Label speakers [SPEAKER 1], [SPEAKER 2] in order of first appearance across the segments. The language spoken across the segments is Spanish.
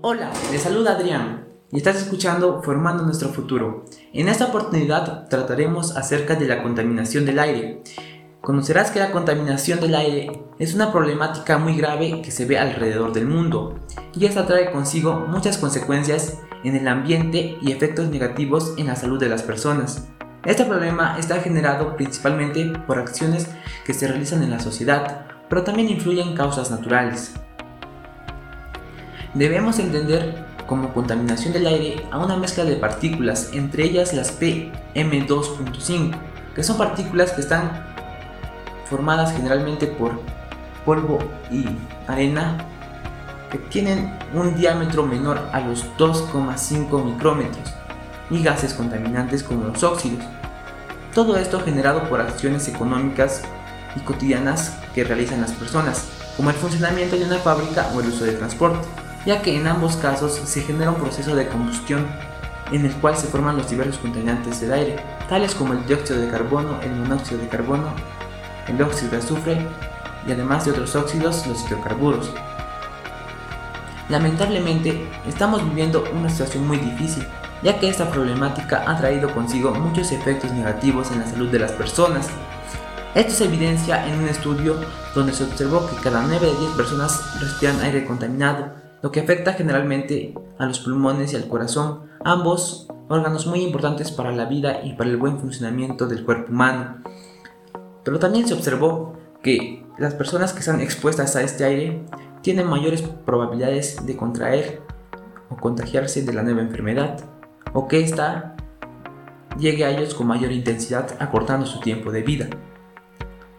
[SPEAKER 1] Hola, les saluda Adrián y estás escuchando Formando nuestro futuro. En esta oportunidad trataremos acerca de la contaminación del aire. Conocerás que la contaminación del aire es una problemática muy grave que se ve alrededor del mundo y esta trae consigo muchas consecuencias en el ambiente y efectos negativos en la salud de las personas. Este problema está generado principalmente por acciones que se realizan en la sociedad, pero también influyen causas naturales. Debemos entender como contaminación del aire a una mezcla de partículas, entre ellas las PM2.5, que son partículas que están formadas generalmente por polvo y arena que tienen un diámetro menor a los 2,5 micrómetros y gases contaminantes como los óxidos. Todo esto generado por acciones económicas y cotidianas que realizan las personas, como el funcionamiento de una fábrica o el uso de transporte, ya que en ambos casos se genera un proceso de combustión en el cual se forman los diversos contaminantes del aire, tales como el dióxido de carbono, el monóxido de carbono, el óxido de azufre y además de otros óxidos, los hidrocarburos. Lamentablemente, estamos viviendo una situación muy difícil, ya que esta problemática ha traído consigo muchos efectos negativos en la salud de las personas. Esto se evidencia en un estudio donde se observó que cada 9 de 10 personas respiran aire contaminado, lo que afecta generalmente a los pulmones y al corazón, ambos órganos muy importantes para la vida y para el buen funcionamiento del cuerpo humano. Pero también se observó que las personas que están expuestas a este aire tienen mayores probabilidades de contraer o contagiarse de la nueva enfermedad o que ésta llegue a ellos con mayor intensidad acortando su tiempo de vida.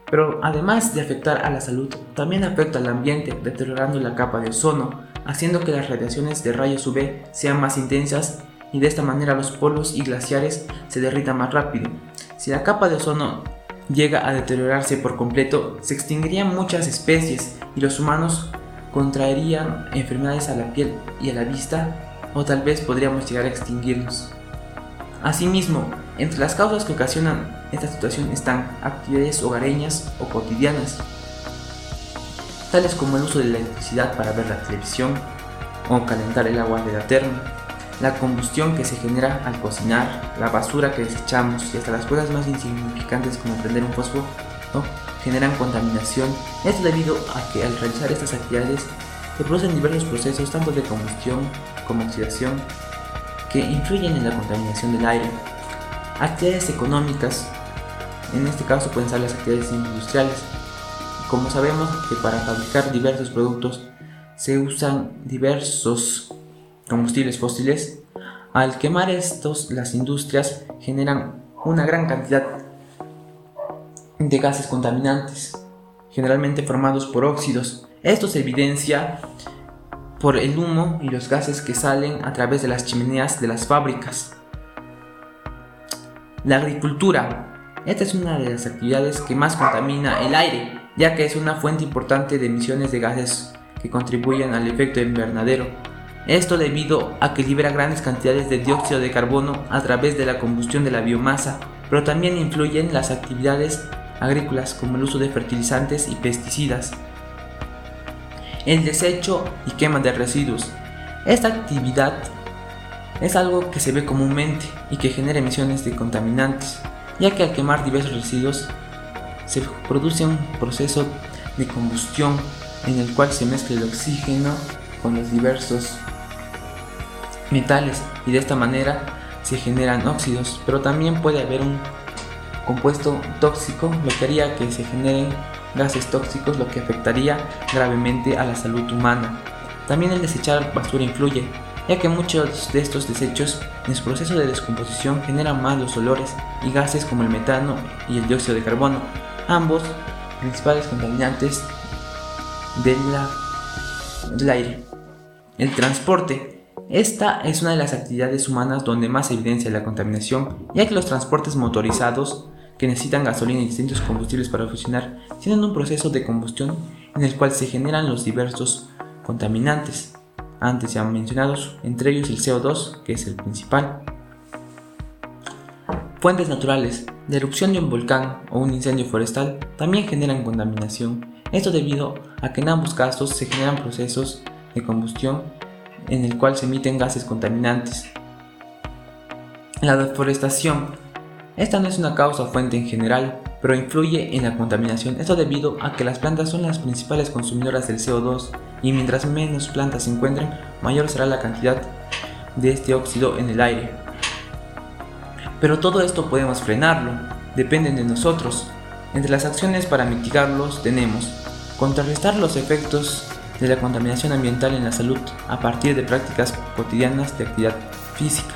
[SPEAKER 1] Pero además de afectar a la salud, también afecta al ambiente, deteriorando la capa de ozono, haciendo que las radiaciones de rayos UV sean más intensas y de esta manera los polos y glaciares se derritan más rápido. Si la capa de ozono llega a deteriorarse por completo, se extinguirían muchas especies y los humanos contraerían enfermedades a la piel y a la vista o tal vez podríamos llegar a extinguirlos. Asimismo, entre las causas que ocasionan esta situación están actividades hogareñas o cotidianas, tales como el uso de la electricidad para ver la televisión o calentar el agua de la terna, la combustión que se genera al cocinar, la basura que desechamos y hasta las cosas más insignificantes como prender un fósforo generan contaminación. Esto debido a que al realizar estas actividades se producen diversos procesos tanto de combustión como oxidación que influyen en la contaminación del aire. Actividades económicas, en este caso pueden ser las actividades industriales. Como sabemos que para fabricar diversos productos se usan diversos combustibles fósiles, al quemar estos las industrias generan una gran cantidad de gases contaminantes, generalmente formados por óxidos. Esto se evidencia por el humo y los gases que salen a través de las chimeneas de las fábricas. La agricultura. Esta es una de las actividades que más contamina el aire, ya que es una fuente importante de emisiones de gases que contribuyen al efecto invernadero. Esto debido a que libera grandes cantidades de dióxido de carbono a través de la combustión de la biomasa, pero también influyen las actividades agrícolas como el uso de fertilizantes y pesticidas, el desecho y quema de residuos. Esta actividad es algo que se ve comúnmente y que genera emisiones de contaminantes, ya que al quemar diversos residuos se produce un proceso de combustión en el cual se mezcla el oxígeno con los diversos metales y de esta manera se generan óxidos, pero también puede haber un compuesto tóxico, lo que haría que se generen gases tóxicos, lo que afectaría gravemente a la salud humana. También el desechar basura influye, ya que muchos de estos desechos en su proceso de descomposición generan malos olores y gases como el metano y el dióxido de carbono, ambos principales contaminantes del aire. El transporte. Esta es una de las actividades humanas donde más evidencia la contaminación, ya que los transportes motorizados que necesitan gasolina y distintos combustibles para funcionar, tienen un proceso de combustión en el cual se generan los diversos contaminantes, antes ya mencionados, entre ellos el CO2, que es el principal. Fuentes naturales. La erupción de un volcán o un incendio forestal también generan contaminación. Esto debido a que en ambos casos se generan procesos de combustión en el cual se emiten gases contaminantes. La deforestación. Esta no es una causa fuente en general, pero influye en la contaminación. Esto debido a que las plantas son las principales consumidoras del CO2 y mientras menos plantas se encuentren, mayor será la cantidad de este óxido en el aire. Pero todo esto podemos frenarlo, dependen de nosotros. Entre las acciones para mitigarlos tenemos contrarrestar los efectos de la contaminación ambiental en la salud a partir de prácticas cotidianas de actividad física.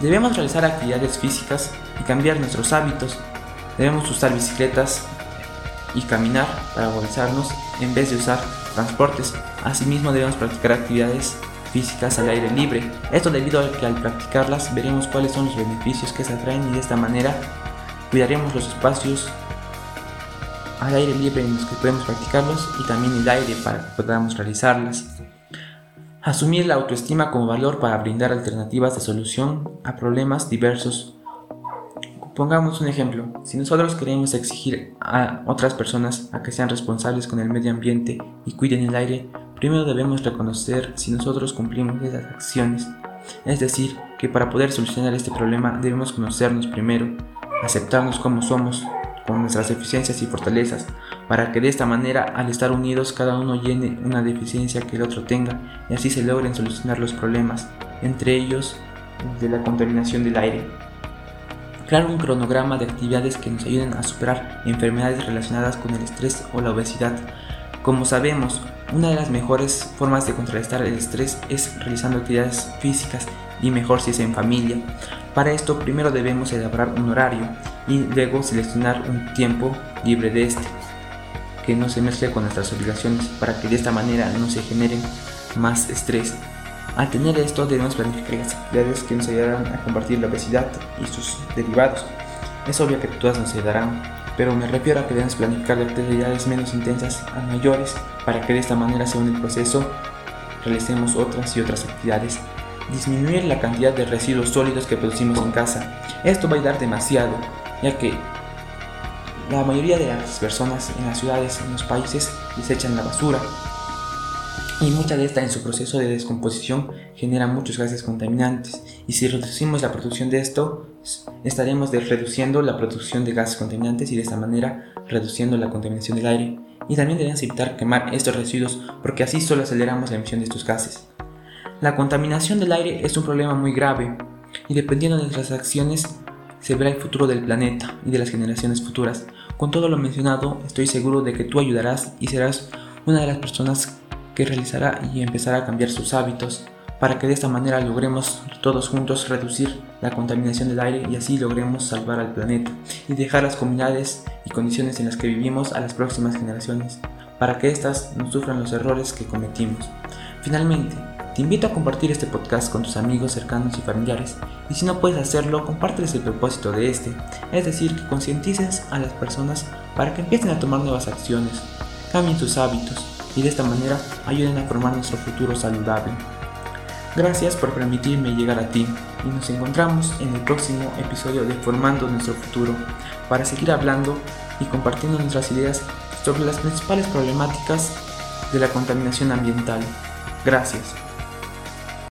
[SPEAKER 1] Debemos realizar actividades físicas y cambiar nuestros hábitos. Debemos usar bicicletas y caminar para movilizarnos en vez de usar transportes. Asimismo debemos practicar actividades físicas al aire libre. Esto debido a que al practicarlas veremos cuáles son los beneficios que se atraen y de esta manera cuidaremos los espacios al aire libre en los que podemos practicarlos y también el aire para que podamos realizarlas. Asumir la autoestima como valor para brindar alternativas de solución a problemas diversos. Pongamos un ejemplo, si nosotros queremos exigir a otras personas a que sean responsables con el medio ambiente y cuiden el aire, primero debemos reconocer si nosotros cumplimos esas acciones. Es decir, que para poder solucionar este problema debemos conocernos primero, aceptarnos como somos, con nuestras deficiencias y fortalezas, para que de esta manera, al estar unidos, cada uno llene una deficiencia que el otro tenga y así se logren solucionar los problemas, entre ellos de la contaminación del aire. Crear un cronograma de actividades que nos ayuden a superar enfermedades relacionadas con el estrés o la obesidad. Como sabemos, una de las mejores formas de contrarrestar el estrés es realizando actividades físicas y mejor si es en familia. Para esto primero debemos elaborar un horario y luego seleccionar un tiempo libre de este, que no se mezcle con nuestras obligaciones para que de esta manera no se generen más estrés. Al tener esto debemos planificar las actividades que nos ayudarán a combatir la obesidad y sus derivados. Es obvio que todas nos ayudarán, pero me refiero a que debemos planificar actividades menos intensas a mayores para que de esta manera según el proceso realicemos otras y otras actividades. Disminuir la cantidad de residuos sólidos que producimos en casa. Esto va a ayudar demasiado, ya que la mayoría de las personas en las ciudades, en los países, desechan la basura. Y mucha de esta en su proceso de descomposición genera muchos gases contaminantes. Y si reducimos la producción de esto, estaremos reduciendo la producción de gases contaminantes y de esta manera reduciendo la contaminación del aire. Y también debemos evitar quemar estos residuos porque así solo aceleramos la emisión de estos gases. La contaminación del aire es un problema muy grave y dependiendo de nuestras acciones se verá el futuro del planeta y de las generaciones futuras. Con todo lo mencionado, estoy seguro de que tú ayudarás y serás una de las personas que realizará y empezará a cambiar sus hábitos para que de esta manera logremos todos juntos reducir la contaminación del aire y así logremos salvar al planeta y dejar las comunidades y condiciones en las que vivimos a las próximas generaciones, para que éstas no sufran los errores que cometimos. Finalmente, te invito a compartir este podcast con tus amigos cercanos y familiares y si no puedes hacerlo, compárteles el propósito de este, es decir, que concientices a las personas para que empiecen a tomar nuevas acciones, cambien sus hábitos y de esta manera ayuden a formar nuestro futuro saludable. Gracias por permitirme llegar a ti y nos encontramos en el próximo episodio de Formando nuestro futuro para seguir hablando y compartiendo nuestras ideas sobre las principales problemáticas de la contaminación ambiental. Gracias.